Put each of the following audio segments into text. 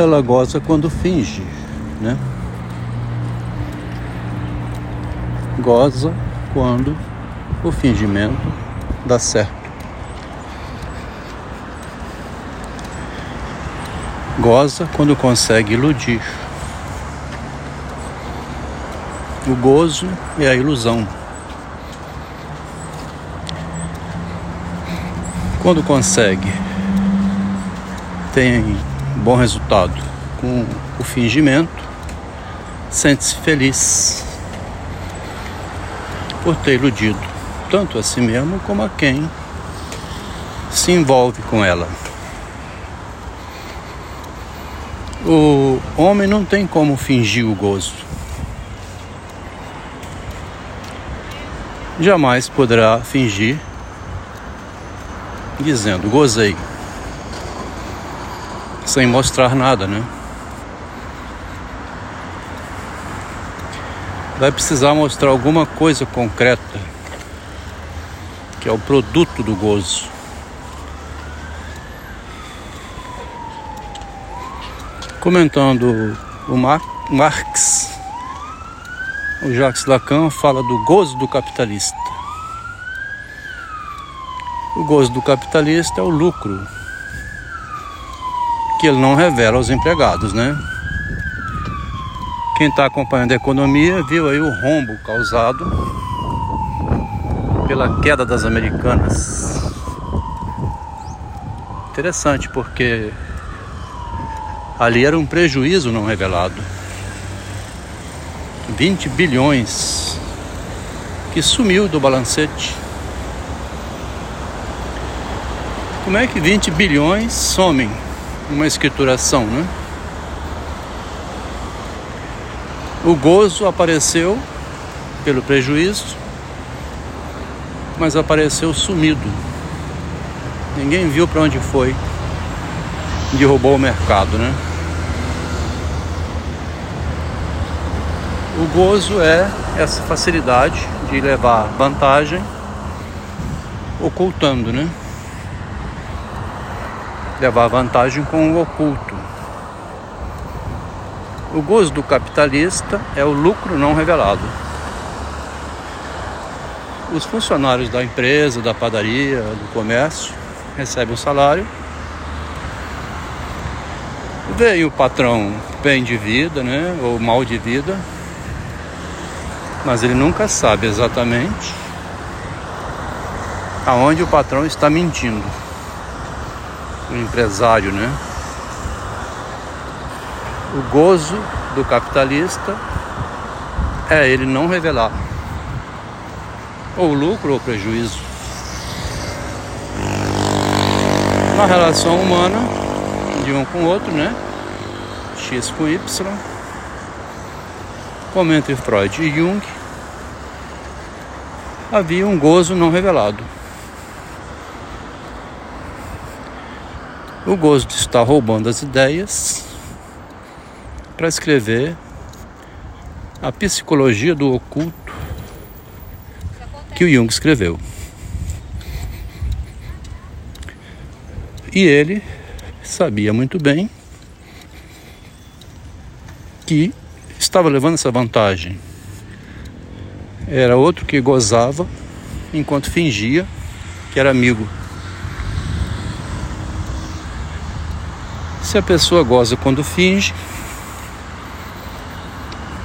ela goza quando finge, né? Goza quando o fingimento dá certo. Goza quando consegue iludir. O gozo é a ilusão. Quando consegue, tem bom resultado com o fingimento, sente-se feliz por ter iludido tanto a si mesmo como a quem se envolve com ela. O homem não tem como fingir o gozo. Jamais poderá fingir dizendo gozei sem mostrar nada, né? Vai precisar mostrar alguma coisa concreta, que é o produto do gozo. Comentando o Marx, o Jacques Lacan fala do gozo do capitalista. O gozo do capitalista é o lucro que ele não revela aos empregados, né? Quem está acompanhando a economia viu aí o rombo causado pela queda das americanas. Interessante porque ali era um prejuízo não revelado. 20 bilhões que sumiu do balancete. Como é que 20 bilhões somem? Uma escrituração, né? O gozo apareceu pelo prejuízo, mas apareceu sumido. Ninguém viu para onde foi. Derrubou o mercado, né? O gozo é essa facilidade de levar vantagem ocultando, né? Levar vantagem com o oculto. O gozo do capitalista é o lucro não revelado. Os funcionários da empresa, da padaria, do comércio recebem o salário. Vem o patrão bem de vida, né, ou mal de vida, mas ele nunca sabe exatamente aonde o patrão está mentindo o empresário, né? O gozo do capitalista é ele não revelar ou lucro ou prejuízo. Na relação humana de um com o outro, né? X com Y, como entre Freud e Jung, havia um gozo não revelado. O gosto de estar roubando as ideias para escrever a psicologia do oculto que o Jung escreveu. E ele sabia muito bem que estava levando essa vantagem. Era outro que gozava enquanto fingia que era amigo. Se a pessoa goza quando finge,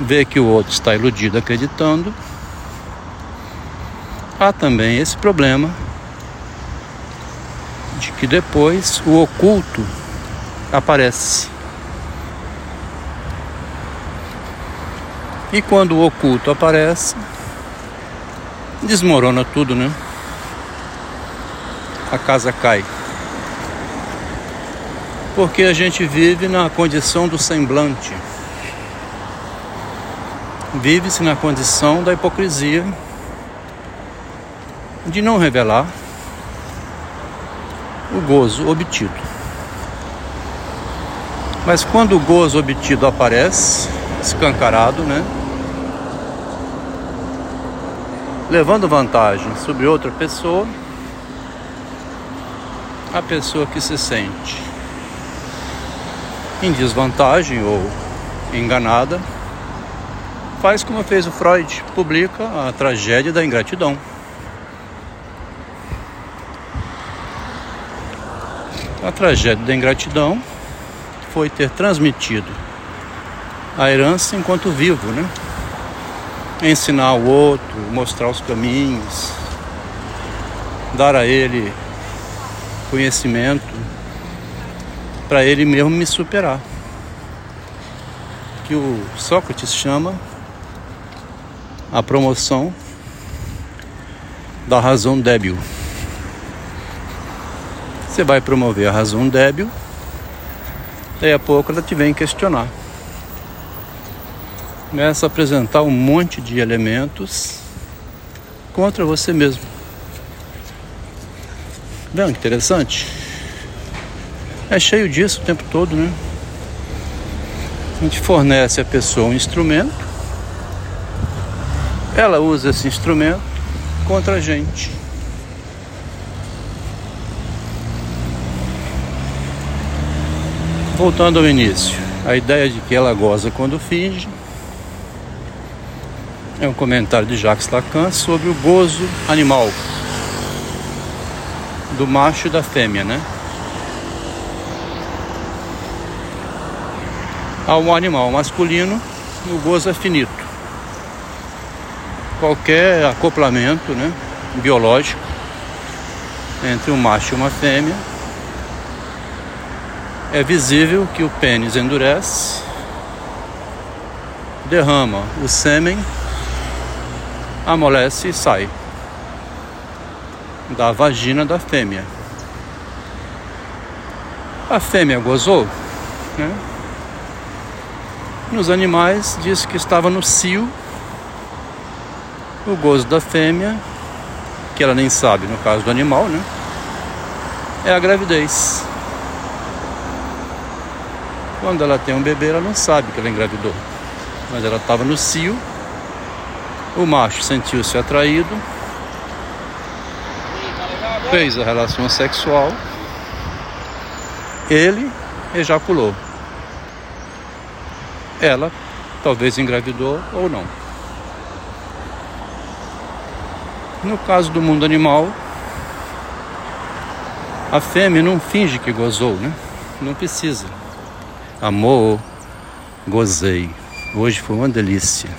vê que o outro está iludido acreditando, há também esse problema de que depois o oculto aparece. E quando o oculto aparece, desmorona tudo, né? A casa cai porque a gente vive na condição do semblante. Vive-se na condição da hipocrisia, de não revelar o gozo obtido. Mas quando o gozo obtido aparece, escancarado, né? Levando vantagem sobre outra pessoa, a pessoa que se sente em desvantagem ou enganada, faz como fez o Freud, publica a tragédia da ingratidão. A tragédia da ingratidão foi ter transmitido a herança enquanto vivo, né? Ensinar o outro, mostrar os caminhos, dar a ele conhecimento para ele mesmo me superar. Que o Sócrates chama a promoção da razão débil. Você vai promover a razão débil, daí a pouco ela te vem questionar. Começa a apresentar um monte de elementos contra você mesmo. Bem interessante? É cheio disso o tempo todo, né? A gente fornece à pessoa um instrumento, ela usa esse instrumento contra a gente. Voltando ao início, a ideia de que ela goza quando finge é um comentário de Jacques Lacan sobre o gozo animal do macho e da fêmea, né? Ao animal masculino, o gozo é finito. Qualquer acoplamento né, biológico entre um macho e uma fêmea é visível que o pênis endurece, derrama o sêmen, amolece e sai da vagina da fêmea. A fêmea gozou, né? Nos animais diz que estava no cio o gozo da fêmea, que ela nem sabe no caso do animal, né? É a gravidez. Quando ela tem um bebê, ela não sabe que ela engravidou. Mas ela estava no cio, o macho sentiu-se atraído, fez a relação sexual, ele ejaculou ela talvez engravidou ou não. No caso do mundo animal, a fêmea não finge que gozou, né? Não precisa. Amor, gozei. Hoje foi uma delícia.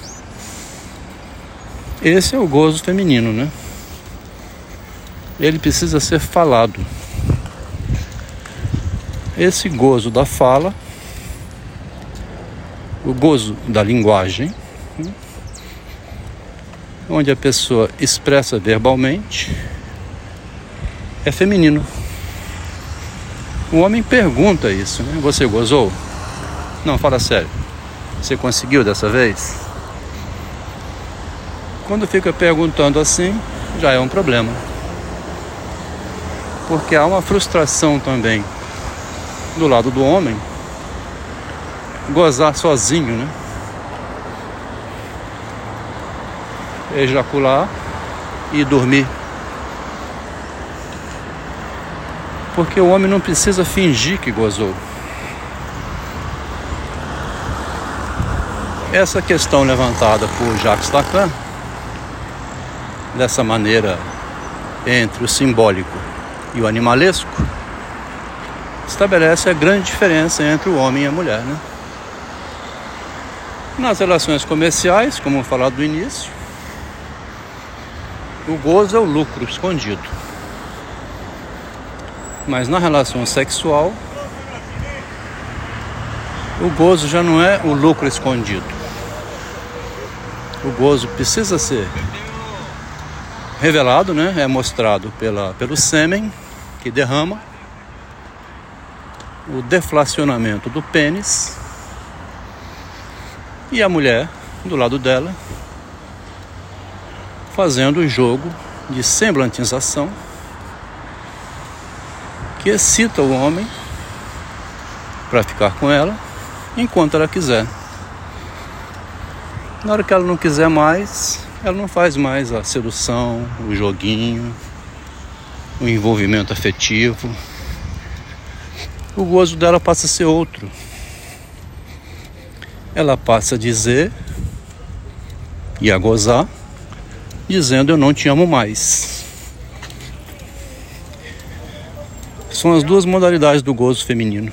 Esse é o gozo feminino, né? Ele precisa ser falado. Esse gozo da fala o gozo da linguagem, onde a pessoa expressa verbalmente, é feminino. O homem pergunta isso, né? Você gozou? Não, fala sério. Você conseguiu dessa vez? Quando fica perguntando assim, já é um problema. Porque há uma frustração também do lado do homem gozar sozinho, né? Ejacular e dormir. Porque o homem não precisa fingir que gozou. Essa questão levantada por Jacques Lacan, dessa maneira entre o simbólico e o animalesco, estabelece a grande diferença entre o homem e a mulher, né? Nas relações comerciais, como falado no início, o gozo é o lucro escondido. Mas na relação sexual, o gozo já não é o lucro escondido. O gozo precisa ser revelado, né? É mostrado pela, pelo sêmen que derrama, o deflacionamento do pênis e a mulher do lado dela fazendo o jogo de semblantização que excita o homem para ficar com ela enquanto ela quiser. Na hora que ela não quiser mais, ela não faz mais a sedução, o joguinho, o envolvimento afetivo. O gozo dela passa a ser outro. Ela passa a dizer e a gozar, dizendo eu não te amo mais. São as duas modalidades do gozo feminino.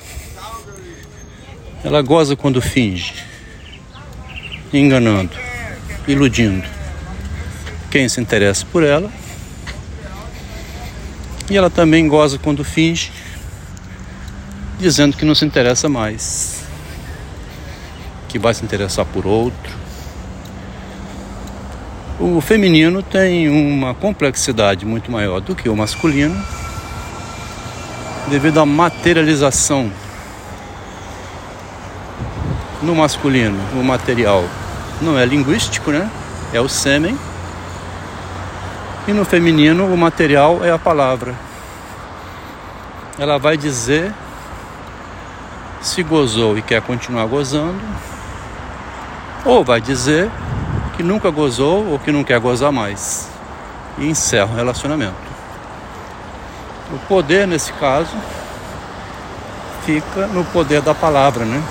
Ela goza quando finge, enganando, iludindo quem se interessa por ela. E ela também goza quando finge, dizendo que não se interessa mais, que vai se interessar por outro. O feminino tem uma complexidade muito maior do que o masculino devido à materialização. No masculino, o material não é linguístico, né? É o sêmen. E no feminino, o material é a palavra. Ela vai dizer se gozou e quer continuar gozando, ou vai dizer que nunca gozou ou que não quer gozar mais e encerra o relacionamento. O poder, nesse caso, fica no poder da palavra, né?